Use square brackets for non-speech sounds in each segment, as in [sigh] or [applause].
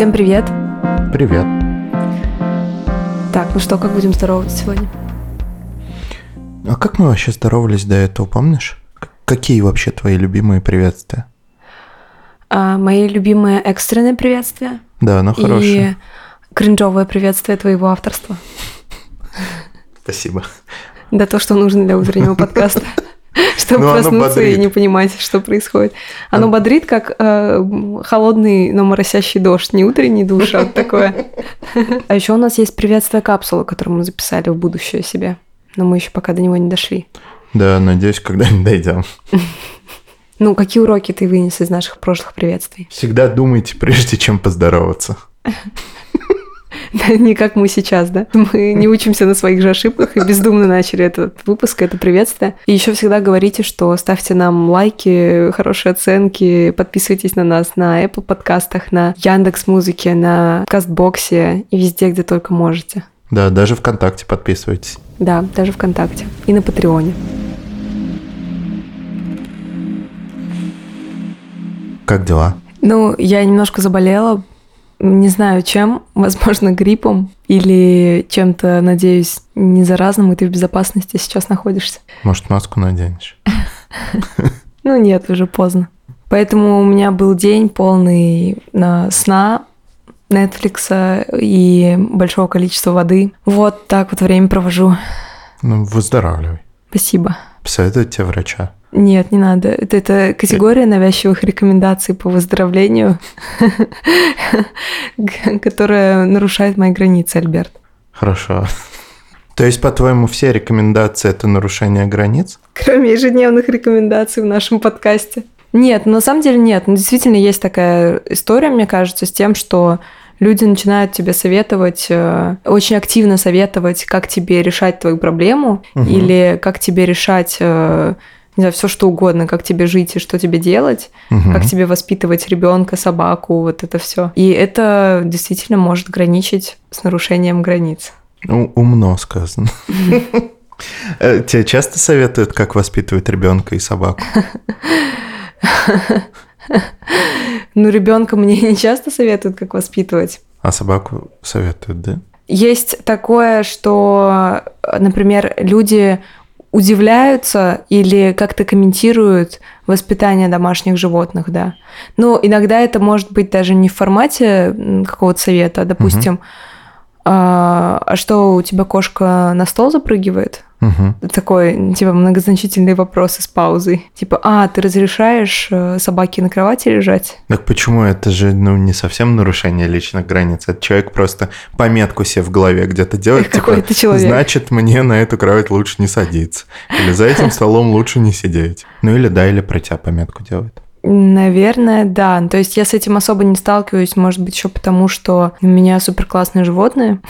Всем привет. Привет. Так, ну что, как будем здороваться сегодня? А как мы вообще здоровались до этого, помнишь? Какие вообще твои любимые приветствия? А, мои любимые экстренные приветствия Да, ну хорошие. и кринжовое приветствие твоего авторства. Спасибо. Да то, что нужно для утреннего [laughs] подкаста. [laughs] Чтобы Ну, оно проснуться и не понимать, что происходит. Оно Да. бодрит, как э, холодный, но моросящий дождь. Не утренний душ, а вот такое. [laughs] А еще у нас есть приветствие капсулы, которую мы записали в будущее себе. Но мы еще пока до него не дошли. Да, надеюсь, когда-нибудь дойдем. [laughs] Ну, какие уроки ты вынес из наших прошлых приветствий? Всегда думайте, прежде чем поздороваться. Не как мы сейчас, да? Мы не учимся на своих же ошибках и бездумно начали этот выпуск, это приветствие. И еще всегда говорите, что ставьте нам лайки, хорошие оценки, подписывайтесь на нас на Apple подкастах, на Яндекс Музыке, на Кастбоксе и везде, где только можете. Да, даже ВКонтакте подписывайтесь. Да, даже ВКонтакте и на Патреоне. Как дела? Ну, я немножко заболела, не знаю чем, [laughs] возможно, гриппом или чем-то, надеюсь, не заразным, и ты в безопасности сейчас находишься. Может, маску наденешь? [laughs] Ну нет, уже поздно. Поэтому у меня был день полный на сна, Netflix и большого количества воды. Вот так вот время провожу. Ну, выздоравливай. Спасибо. Посоветую тебе врача. Нет, не надо. Это, это категория навязчивых рекомендаций по выздоровлению, [laughs] которая нарушает мои границы, Альберт. Хорошо. То есть, по-твоему, все рекомендации – это нарушение границ? Кроме ежедневных рекомендаций в нашем подкасте. Нет, на самом деле нет. Ну, действительно, есть такая история, мне кажется, с тем, что люди начинают тебе советовать, э, очень активно советовать, как тебе решать твою проблему, Мгм. или как тебе решать, э, не знаю, все что угодно, как тебе жить и что тебе делать, Мгм. как тебе воспитывать ребенка, собаку, вот это все. И это действительно может граничить с нарушением границ. Ну, умно сказано. [laughs] Э, Тебе часто советуют, как воспитывать ребенка и собаку? [laughs] Ну, ребенка мне не часто советуют, как воспитывать. А собаку советуют, да? Есть такое, что, например, люди удивляются или как-то комментируют воспитание домашних животных, да. Но иногда это может быть даже не в формате какого-то совета, а, допустим, а а что у тебя кошка на стол запрыгивает? Мгм. Такой, типа, многозначительные вопросы с паузой. Типа, а, ты разрешаешь э, собаке на кровати лежать? Так почему это же ну, не совсем нарушение личных границ? Это человек просто пометку себе в голове где-то делает. Какой типа, ты человек. Значит, мне на эту кровать лучше не садиться. Или за этим столом лучше не сидеть. Ну или да, или про тебя пометку делает. Наверное, да. То есть я с этим особо не сталкиваюсь, может быть, еще потому, что у меня супер классные животные.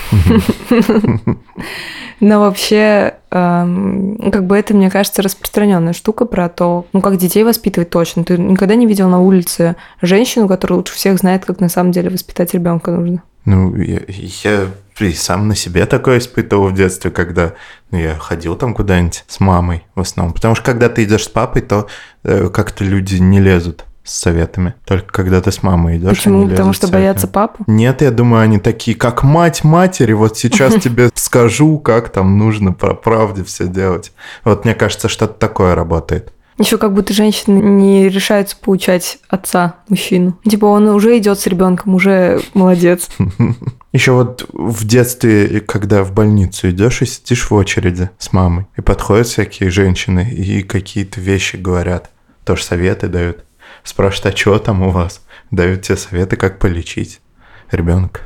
Но вообще, эм, ну, как бы это, мне кажется, распространенная штука про то, ну, как детей воспитывать точно. Ты никогда не видел на улице женщину, которая лучше всех знает, как на самом деле воспитать ребенка нужно. Ну, я и сам на себе такое испытывал в детстве, когда ну, я ходил там куда-нибудь с мамой в основном. Потому что когда ты идешь с папой, то э, как-то люди не лезут с советами. Только когда ты с мамой идешь, Почему? Потому что боятся папу? Нет, я думаю, они такие, как мать матери, вот сейчас [laughs] тебе скажу, как там нужно по правде все делать. Вот мне кажется, что-то такое работает. Еще как будто женщины не решаются поучать отца, мужчину. Типа он уже идет с ребенком, уже молодец. [laughs] Еще вот в детстве, когда в больницу идешь и сидишь в очереди с мамой, и подходят всякие женщины и какие-то вещи говорят, тоже советы дают. Спрашивают, а что там у вас? Дают тебе советы, как полечить ребенка.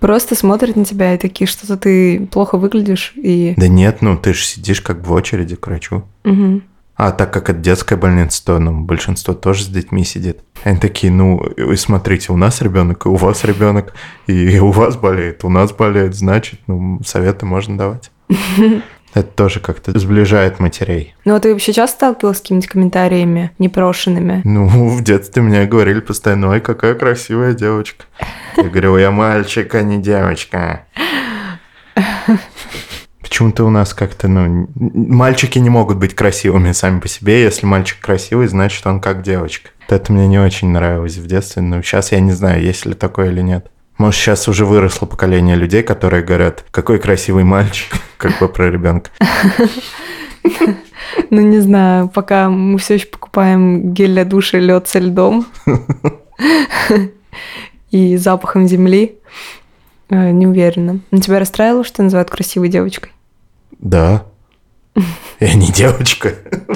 Просто смотрят на тебя и такие, что-то ты плохо выглядишь и... Да нет, ну ты же сидишь как в очереди к врачу. Мгм. А так как это детская больница, то ну, большинство тоже с детьми сидит. Они такие, ну, и смотрите, у нас ребенок, и у вас ребенок, и у вас болеет, у нас болеет, значит, ну, советы можно давать. [laughs] Это тоже как-то сближает матерей. Ну, а ты вообще часто сталкивалась с какими-то комментариями непрошенными? Ну, в детстве мне говорили постоянно, ой, какая красивая девочка. Я говорю, я мальчик, а не девочка. [laughs] Почему-то у нас как-то, ну, мальчики не могут быть красивыми сами по себе. Если мальчик красивый, значит, он как девочка. Это мне не очень нравилось в детстве, но сейчас я не знаю, есть ли такое или нет. Может, сейчас уже выросло поколение людей, которые говорят, какой красивый мальчик, [laughs] как бы про ребенка. [laughs] Ну, не знаю, пока мы все еще покупаем гель для душа лед со льдом [laughs] и запахом земли. Э, не уверена. Но тебя расстраивало, что называют красивой девочкой? Да. Я не девочка.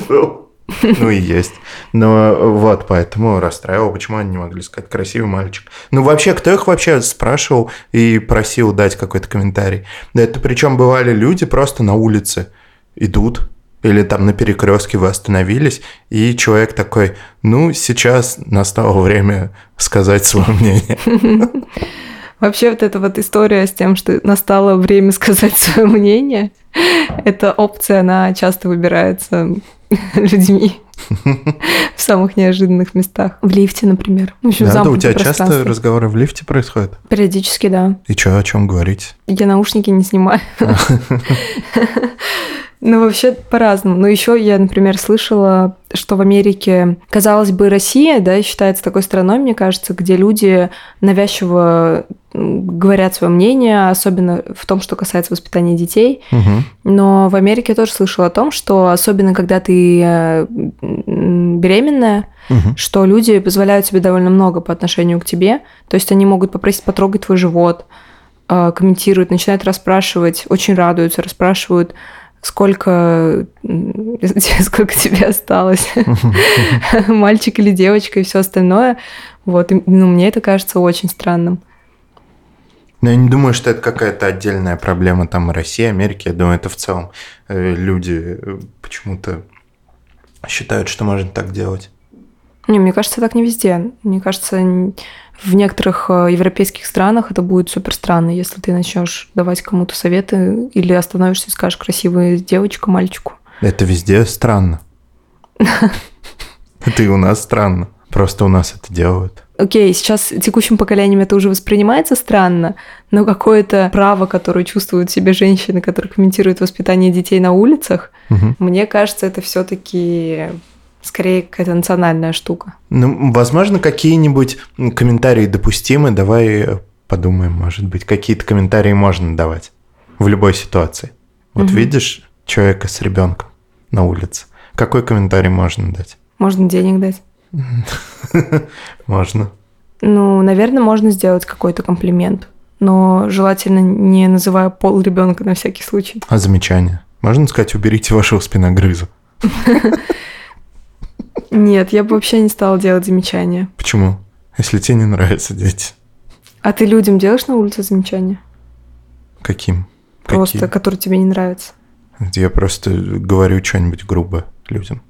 Ну и есть. Но вот поэтому расстраивал, почему они не могли сказать красивый мальчик. Ну вообще, кто их вообще спрашивал и просил дать какой-то комментарий? Да это причем бывали люди просто на улице идут, или там на перекрестке вы остановились, и человек такой, ну, сейчас настало время сказать свое мнение. Вообще вот эта вот история с тем, что настало время сказать свое мнение, [laughs] эта опция, она часто выбирается [laughs] людьми [laughs] в самых неожиданных местах. В лифте, например. В общем, да, да, у тебя часто разговоры в лифте происходят? Периодически, да. И что, о чем говорить? Я наушники не снимаю. [laughs] Ну, вообще по-разному. Но еще я, например, слышала, что в Америке, казалось бы, Россия, да, считается такой страной, мне кажется, где люди навязчиво говорят свое мнение, особенно в том, что касается воспитания детей. Угу. Но в Америке я тоже слышала о том, что особенно когда ты беременная, угу. что люди позволяют себе довольно много по отношению к тебе. То есть они могут попросить потрогать твой живот, э, комментируют, начинают расспрашивать, очень радуются, расспрашивают сколько, [laughs] сколько тебе осталось, [laughs] мальчик или девочка и все остальное. Вот, и, ну, мне это кажется очень странным. Но я не думаю, что это какая-то отдельная проблема там России, Америки. Я думаю, это в целом э, люди э, почему-то считают, что можно так делать. Не, мне кажется, так не везде. Мне кажется, в некоторых э, европейских странах это будет супер странно, если ты начнешь давать кому-то советы или остановишься и скажешь красивая девочка мальчику. Это везде странно. [laughs] Это и у нас странно. Просто у нас это делают. Окей, сейчас текущим поколением это уже воспринимается странно, но какое-то право, которое чувствуют себе женщины, которые комментируют воспитание детей на улицах, угу. мне кажется, это все-таки скорее какая-то национальная штука. Ну, возможно, какие-нибудь комментарии допустимы. Давай подумаем, может быть, какие-то комментарии можно давать в любой ситуации. Вот угу. видишь человека с ребенком на улице, какой комментарий можно дать? Можно денег дать. [laughs] Можно. Ну, наверное, можно сделать какой-то комплимент, но желательно не называя пол ребенка на всякий случай. А замечание? Можно сказать, уберите вашего спиногрыза? Нет, я бы вообще не стала делать замечания. Почему? Если тебе не нравятся дети. А ты людям делаешь на улице замечания? Каким? Просто, Какие? которые тебе не нравятся. Я просто говорю что-нибудь грубо людям.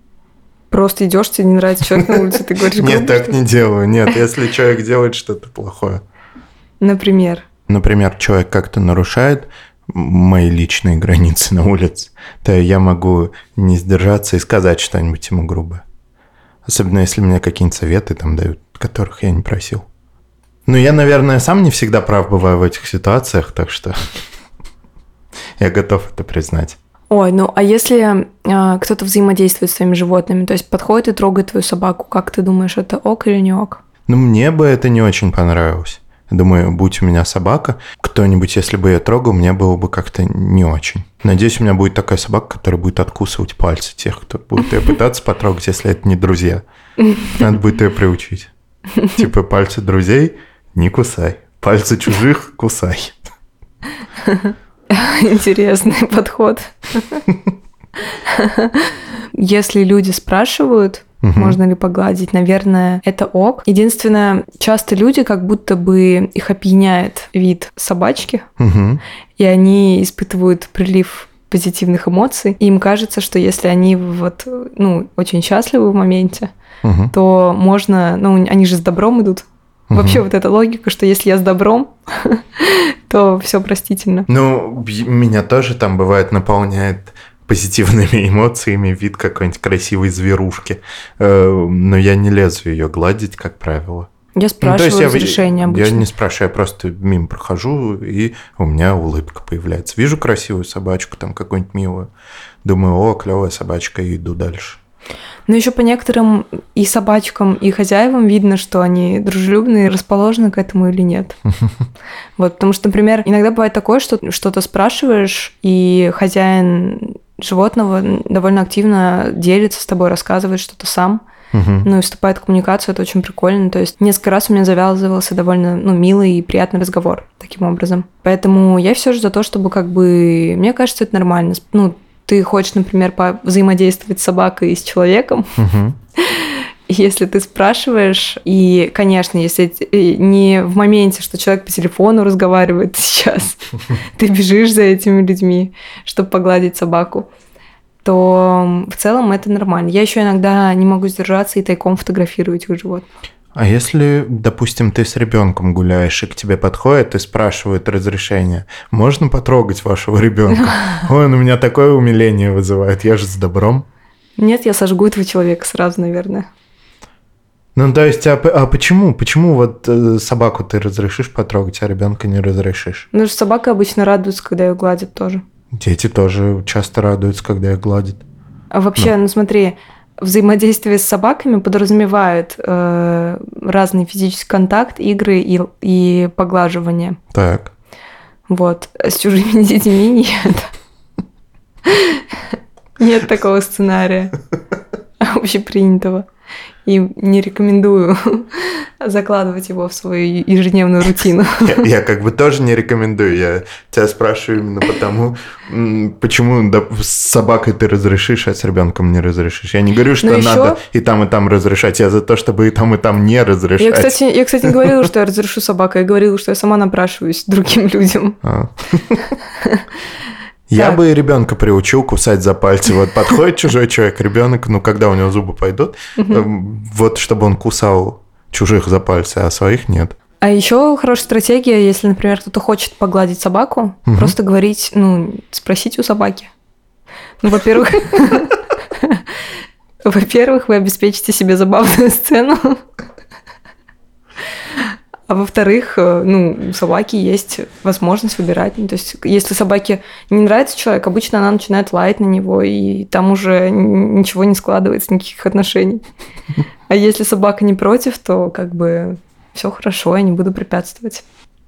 Просто идешь, тебе не нравится человек на улице, ты говоришь Нет, так не делаю. Нет, если человек делает что-то плохое. Например? Например, человек как-то нарушает мои личные границы на улице, то я могу не сдержаться и сказать что-нибудь ему грубо. Особенно если мне какие-нибудь советы там дают, которых я не просил. Ну, я, наверное, сам не всегда прав бываю в этих ситуациях, так что [laughs] я готов это признать. Ой, ну а если э, кто-то взаимодействует с твоими животными, то есть подходит и трогает твою собаку, как ты думаешь, это ок или не ок? Ну, мне бы это не очень понравилось. Думаю, будь у меня собака, кто-нибудь, если бы ее трогал, мне было бы как-то не очень. Надеюсь, у меня будет такая собака, которая будет откусывать пальцы тех, кто будет ее пытаться потрогать, если это не друзья. Надо будет ее приучить. Типа пальцы друзей не кусай, пальцы чужих кусай. [laughs] Интересный подход. Если люди спрашивают, Угу. Можно ли погладить? Наверное, это ок. Единственное, часто люди как будто бы их опьяняет вид собачки, угу. и они испытывают прилив позитивных эмоций. И им кажется, что если они вот, ну, очень счастливы в моменте, угу. то можно, ну, они же с добром идут. Угу. Вообще вот эта логика, что если я с добром, [laughs] то все простительно. Ну, меня тоже там бывает наполняет позитивными [laughs] эмоциями вид какой-нибудь красивой зверушки. Э, но я не лезу ее гладить, как правило. Я спрашиваю ну, то есть разрешение я, обычно. Я не спрашиваю, я просто мимо прохожу, и у меня улыбка появляется. Вижу красивую собачку, там какую-нибудь милую. Думаю, о, клевая собачка, и иду дальше. Но еще по некоторым и собачкам, и хозяевам видно, что они дружелюбные, расположены к этому или нет. [laughs] Вот, потому что, например, иногда бывает такое, что что-то спрашиваешь, и хозяин животного довольно активно делится с тобой, рассказывает что-то сам. Ну и вступает в коммуникацию, это очень прикольно. То есть несколько раз у меня завязывался довольно ну, милый и приятный разговор таким образом. Поэтому я все же за то, чтобы как бы... Мне кажется, это нормально. Ну, ты хочешь, например, взаимодействовать с собакой и с человеком, [laughs] если ты спрашиваешь, и, конечно, если не в моменте, что человек по телефону разговаривает [laughs] сейчас, [laughs] ты бежишь за этими людьми, чтобы погладить собаку, то в целом это нормально. Я еще иногда не могу сдержаться и тайком фотографирую этих животных. А если, допустим, ты с ребенком гуляешь, и к тебе подходят и спрашивают разрешение, можно потрогать вашего ребенка? [laughs] Ой, он у меня такое умиление вызывает, я же с добром. Нет, я сожгу этого человека сразу, наверное. Ну, то есть, а, а почему? Почему вот э, собаку ты разрешишь потрогать, а ребенка не разрешишь? Ну, что собака обычно радуется, когда ее гладят тоже. Дети тоже часто радуются, когда их гладят. А вообще, ну, ну смотри, взаимодействие с собаками подразумевает э, разный физический контакт, игры и, и поглаживание. Так. Вот. С чужими [laughs] детьми нет. [laughs] Нет такого сценария [laughs] общепринятого и не рекомендую [laughs] закладывать его в свою ежедневную рутину. [laughs] Я, я как бы тоже не рекомендую. Я тебя спрашиваю именно потому, почему да, с собакой ты разрешишь, а с ребенком не разрешишь. Я не говорю, что еще... надо и там, и там разрешать. Я за то, чтобы и там, и там не разрешать. Я, кстати, я, кстати не говорила, что я разрешу собакой. Я говорила, что я сама напрашиваюсь другим [laughs] людям. А. Я так. бы ребенка приучил кусать за пальцы. Вот подходит [laughs] чужой человек, ребенок, ну когда у него зубы пойдут, вот чтобы он кусал чужих за пальцы, а своих нет. А еще хорошая стратегия, если, например, кто-то хочет погладить собаку, угу. просто говорить, ну, спросить у собаки. Ну, во-первых, [laughs] [laughs] во-первых, вы обеспечите себе забавную сцену. А во-вторых, э, ну, у собаки есть возможность выбирать. Ну, то есть, если собаке не нравится человек, обычно она начинает лаять на него, и там уже ничего не складывается, никаких отношений. А если собака не против, то как бы все хорошо, я не буду препятствовать.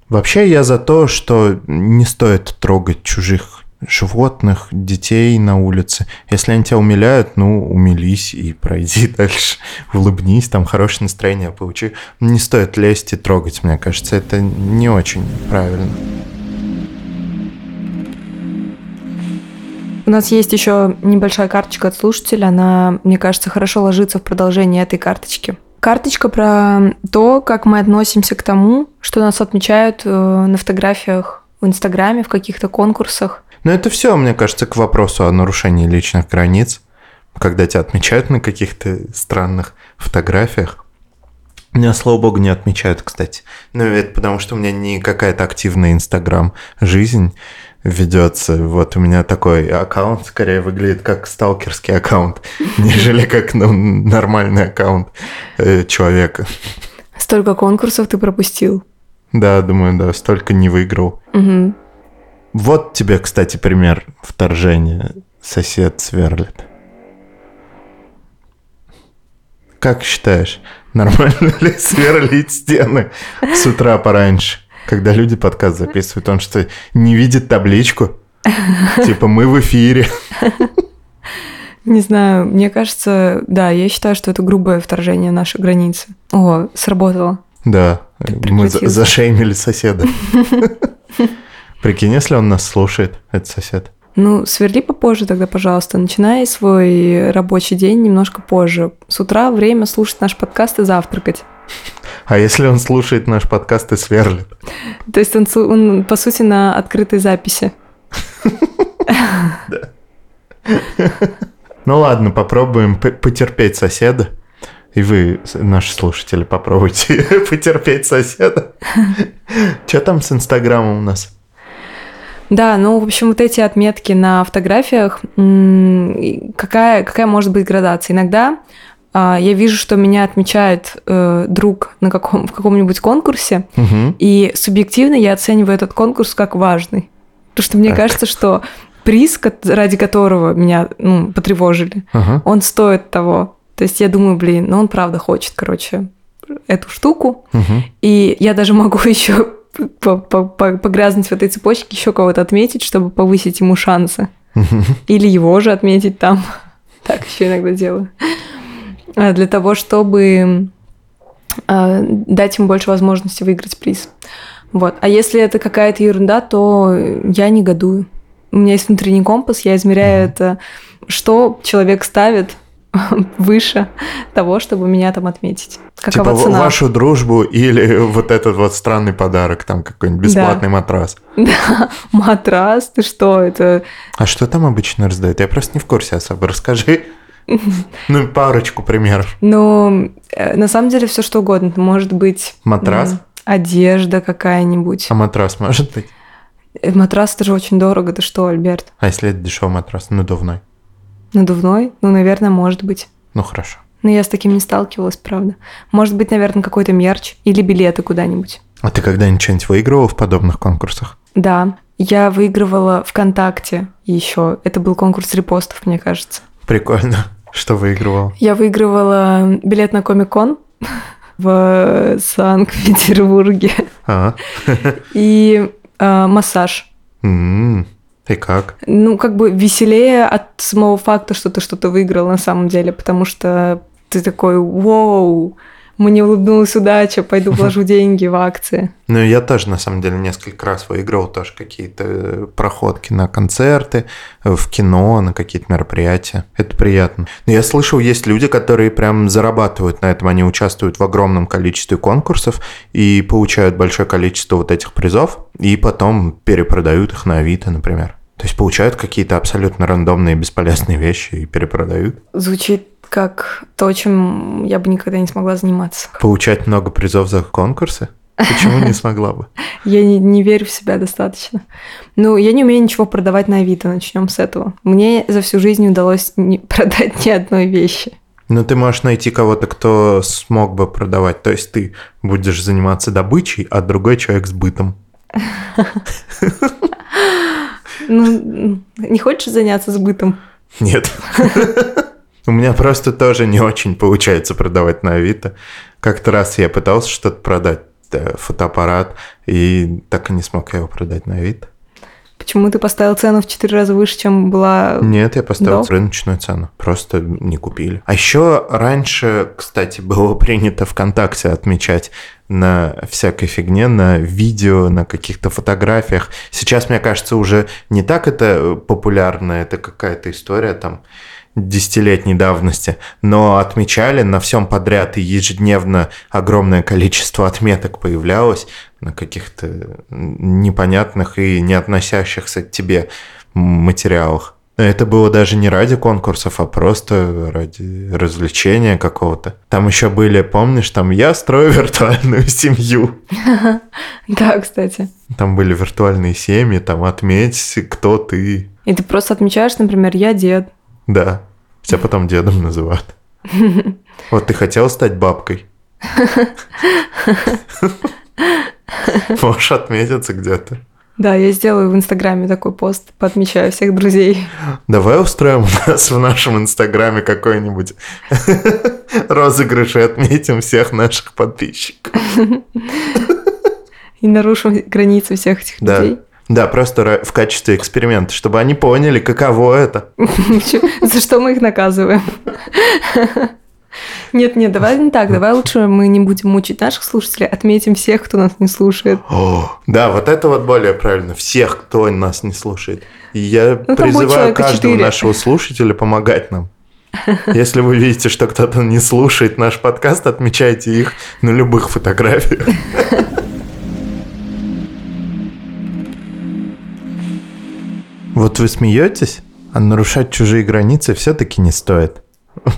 Вообще я за то, что не стоит трогать чужих животных, детей на улице. Если они тебя умиляют, ну, умились и пройди [laughs] дальше. Улыбнись, там хорошее настроение получи. Не стоит лезть и трогать, мне кажется, это не очень правильно. У нас есть еще небольшая карточка от слушателя. Она, мне кажется, хорошо ложится в продолжение этой карточки. Карточка про то, как мы относимся к тому, что нас отмечают э, на фотографиях в Инстаграме, в каких-то конкурсах. Но это все, мне кажется, к вопросу о нарушении личных границ, когда тебя отмечают на каких-то странных фотографиях. Меня, слава богу, не отмечают, кстати. Но это потому, что у меня не какая-то активная Инстаграм-жизнь ведется. Вот у меня такой аккаунт скорее выглядит как сталкерский аккаунт, [laughs] нежели как ну, нормальный аккаунт э, человека. Столько конкурсов ты пропустил. Да, думаю, да, столько не выиграл. Угу. Вот тебе, кстати, пример вторжения. Сосед сверлит. Как считаешь, нормально [laughs] ли сверлить стены с утра пораньше, когда люди подкаст записывают? Он что, не видит табличку? [laughs] Типа мы в эфире. Не знаю, мне кажется, да, я считаю, что это грубое вторжение нашей границы. О, сработало. Да, мы зашеймили соседа. [laughs] Прикинь, если он нас слушает, этот сосед. Ну, сверли попозже тогда, пожалуйста. Начинай свой рабочий день немножко позже. С утра время слушать наш подкаст и завтракать. А если он слушает наш подкаст и сверлит? [laughs] То есть он, он по сути, на открытой записи. [laughs] Ну ладно, попробуем потерпеть соседа. И вы, наши слушатели, попробуйте [laughs] потерпеть соседа. Что там с Инстаграмом у нас? Да, ну, в общем, вот эти отметки на фотографиях, какая, какая может быть градация? Иногда а, я вижу, что меня отмечает э, друг на каком, в каком-нибудь конкурсе, угу. и субъективно я оцениваю этот конкурс как важный. Потому что мне так. кажется, что приз, ради которого меня ну, потревожили, Ага. он стоит того. То есть я думаю, блин, ну он правда хочет, короче, эту штуку. Мгм. И я даже могу [laughs] еще погрязнуть в этой цепочке, еще кого-то отметить, чтобы повысить ему шансы. [laughs] Или его же отметить там. [laughs] Так еще иногда делаю. А, Для того, чтобы а, дать ему больше возможности выиграть приз. Вот. А если это какая-то ерунда, то я негодую. У меня есть внутренний компас, я измеряю это, что человек ставит [laughs] выше того, чтобы меня там отметить. Какова Типа цена? вашу дружбу или [laughs] вот этот вот странный подарок, там какой-нибудь бесплатный матрас. [laughs] Да, матрас, ты что, это... А что там обычно раздают? Я просто не в курсе особо. Расскажи. Ну, парочку примеров. Ну, э, на самом деле все что угодно. Может быть... Матрас? Одежда какая-нибудь. А матрас может быть? Э, Матрас это же очень дорого, ты что, Альберт? А если это дешевый матрас, надувной? Надувной? Ну, наверное, может быть. Ну, хорошо. Но я с таким не сталкивалась, правда. Может быть, наверное, какой-то мерч или билеты куда-нибудь. А ты когда-нибудь что-нибудь выигрывал в подобных конкурсах? Да, я выигрывала ВКонтакте еще. Это был конкурс репостов, мне кажется. Прикольно. [laughs] Что выигрывал? Я выигрывала билет на Комик-кон [laughs] в Санкт-Петербурге А, [laughs] и э, массаж. И как? Ну, как бы веселее от самого факта, что ты что-то выиграл на самом деле, потому что ты такой, вау, мне улыбнулась удача, пойду [laughs] вложу деньги в акции. Ну, я тоже, на самом деле, несколько раз выигрывал тоже какие-то проходки на концерты, в кино, на какие-то мероприятия. Это приятно. Но я слышал, есть люди, которые прям зарабатывают на этом. Они участвуют в огромном количестве конкурсов и получают большое количество вот этих призов, и потом перепродают их на Авито, например. То есть получают какие-то абсолютно рандомные бесполезные вещи и перепродают. Звучит как то, чем я бы никогда не смогла заниматься. Получать много призов за конкурсы? Почему не смогла бы? [laughs] Я не, не верю в себя достаточно. Ну, я не умею ничего продавать на Авито, начнем с этого. Мне за всю жизнь удалось не [laughs] продать ни одной вещи. Ну, ты можешь найти кого-то, кто смог бы продавать. То есть ты будешь заниматься добычей, а другой человек с бытом. [laughs] Ну, не хочешь заняться сбытом? Нет. У меня просто тоже не очень получается продавать на Авито. Как-то раз я пытался что-то продать, э, фотоаппарат, и так и не смог его продать на Авито. Почему ты поставил цену в 4 раза выше, чем была... Нет, я поставил Да? рыночную цену. Просто не купили. А еще раньше, кстати, было [laughs] принято ВКонтакте отмечать на всякой фигне, на видео, на каких-то фотографиях. Сейчас, мне кажется, уже не так это популярно, это какая-то история там десятилетней давности, но отмечали на всем подряд, и ежедневно огромное количество отметок появлялось на каких-то непонятных и не относящихся к тебе материалах. Это было даже не ради конкурсов, а просто ради развлечения какого-то. Там еще были, помнишь, там я строю виртуальную семью. [laughs] Да, кстати. Там были виртуальные семьи, там отметь, кто ты. И ты просто отмечаешь, например, я дед. Да. Тебя потом дедом называют. [laughs] Вот ты хотел стать бабкой. [laughs] Можешь отметиться где-то. Да, я сделаю в Инстаграме такой пост, поотмечаю всех друзей. Давай устроим у нас в нашем Инстаграме какой-нибудь [laughs] розыгрыш и отметим всех наших подписчиков. И нарушим границы всех этих людей. Да, просто в качестве эксперимента, чтобы они поняли, каково это. [laughs] За что мы их наказываем? Нет, нет, давай не так. Давай лучше мы не будем мучить наших слушателей, отметим всех, кто нас не слушает. О, да, вот это вот более правильно. Всех, кто нас не слушает. И я Ну, призываю каждого четыре. нашего слушателя помогать нам. [laughs] Если вы видите, что кто-то не слушает наш подкаст, отмечайте их на любых фотографиях. [laughs] Вот вы смеетесь, а нарушать чужие границы все-таки не стоит. [laughs]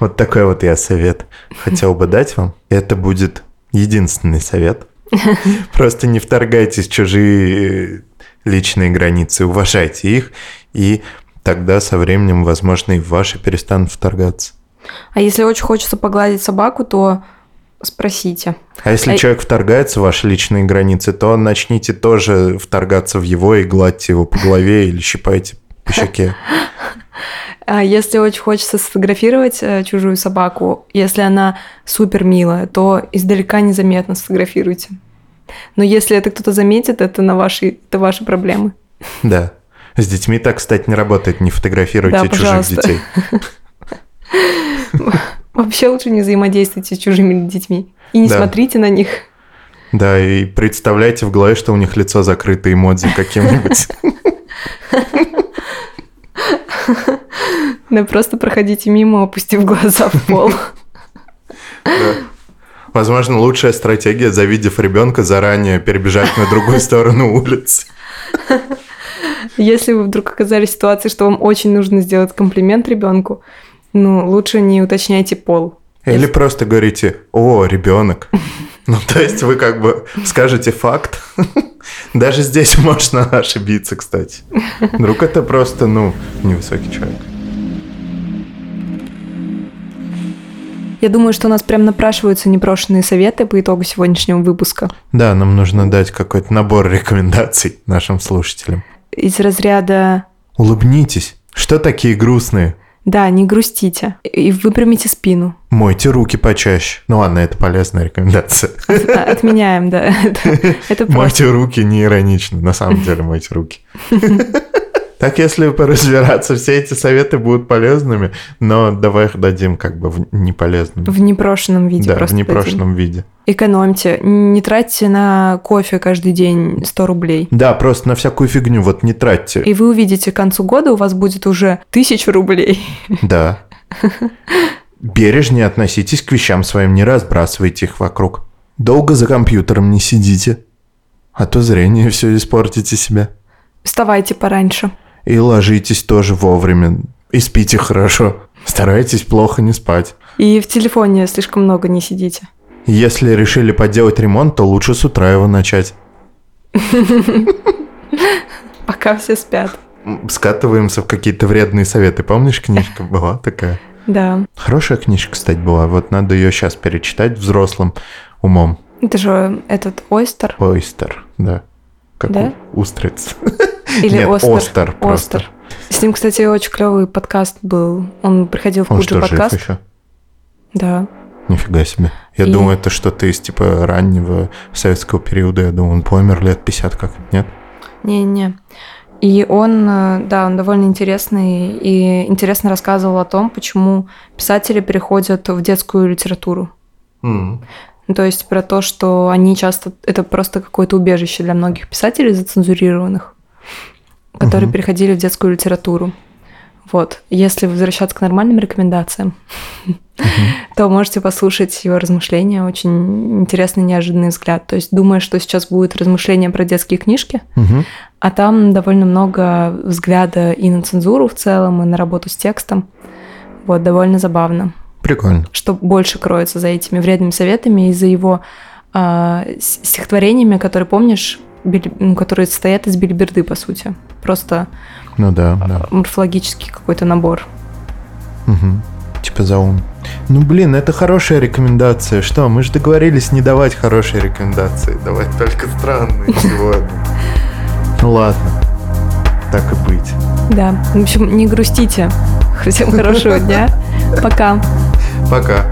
Вот такой вот я совет хотел бы дать вам. Это будет единственный совет. [laughs] Просто не вторгайтесь в чужие э, личные границы, уважайте их, и тогда со временем, возможно, и ваши перестанут вторгаться. А если очень хочется погладить собаку, то спросите. А если А- человек вторгается в ваши личные границы, то начните тоже вторгаться в его и гладьте его по голове или щипайте по щеке. [laughs] А если очень хочется сфотографировать э, чужую собаку, если она супер милая, то издалека незаметно сфотографируйте. Но если это кто-то заметит, это на ваши, это ваши проблемы. [laughs] Да. С детьми так, кстати, не работает. Не фотографируйте Да, чужих пожалуйста. детей. [laughs] Вообще лучше не взаимодействуйте с чужими детьми. И не Да. смотрите на них. Да, и представляйте в голове, что у них лицо закрыто эмодзи каким-нибудь. Да просто проходите мимо, опустив глаза в пол. Возможно, лучшая стратегия, завидев ребенка, заранее перебежать на другую сторону улицы. Если вы вдруг оказались в ситуации, что вам очень нужно сделать комплимент ребенку, ну, лучше не уточняйте пол. Или просто говорите, о, ребенок. [laughs] Ну, то есть вы как бы скажете факт. [laughs] Даже здесь можно ошибиться, кстати. Вдруг это просто, ну, невысокий человек. Я думаю, что у нас прям напрашиваются непрошенные советы по итогу сегодняшнего выпуска. Да, нам нужно дать какой-то набор рекомендаций нашим слушателям. Из разряда Улыбнитесь. Что такие грустные? «Да, не грустите» и выпрямите спину. Мойте руки почаще. Ну ладно, это полезная рекомендация. От- Отменяем, да. Это, это. Мойте руки не иронично. На самом деле мойте руки. [laughs] Так, если [laughs] поразбираться, все эти советы будут полезными, но давай их дадим как бы в неполезном. В непрошенном виде Да, в просто дадим. непрошенном виде. Экономьте. Не тратьте на кофе каждый день 100 рублей. Да, просто на всякую фигню вот не тратьте. И вы увидите, к концу года у вас будет уже тысяча рублей. Да. [laughs] Бережнее относитесь к вещам своим, не разбрасывайте их вокруг. Долго за компьютером не сидите, а то зрение все испортите себе. Вставайте пораньше. И ложитесь тоже вовремя. И спите хорошо. Старайтесь плохо не спать. И в телефоне слишком много не сидите. Если решили поделать ремонт, то лучше с утра его начать. [laughs] Пока все спят. Скатываемся в какие-то вредные советы. Помнишь, книжка [laughs] была такая? Да. Хорошая книжка, кстати, была. Вот надо ее сейчас перечитать взрослым умом. Это же этот ойстер. Ойстер, да. Как Да? устриц. [laughs] Или Нет, остер. остер просто. Остер. С ним, кстати, очень клевый подкаст был. Он приходил в Он Куджи что, жив подкаст. еще? Да. Нифига себе. Я И- думаю, это что-то из типа раннего советского периода. Я думаю, он помер лет 50 как нет? Не-не. И он, э, да, он довольно интересный и интересно рассказывал о том, почему писатели переходят в детскую литературу. Ну, То есть про то, что они часто... Это просто какое-то убежище для многих писателей зацензурированных, которые Мгм. переходили в детскую литературу. Вот. Если возвращаться к нормальным рекомендациям, [laughs] то можете послушать его размышления. Очень интересный, неожиданный взгляд. То есть, думая, что сейчас будет размышление про детские книжки, Мгм. а там довольно много взгляда и на цензуру в целом, и на работу с текстом. Вот, довольно забавно Прикольно. что больше кроется за этими вредными советами и за его с- стихотворениями, которые, помнишь, били- ну, которые состоят из билиберды, по сути. Просто Ну да, да. морфологический какой-то набор. Мгм. Типа за ум. Ну блин, это хорошая рекомендация. Что, мы же договорились не давать хорошие рекомендации, давать только странные [laughs] сегодня. Ну ладно, так и быть. Да. В общем, не грустите. Всем хорошего дня. Пока. Пока.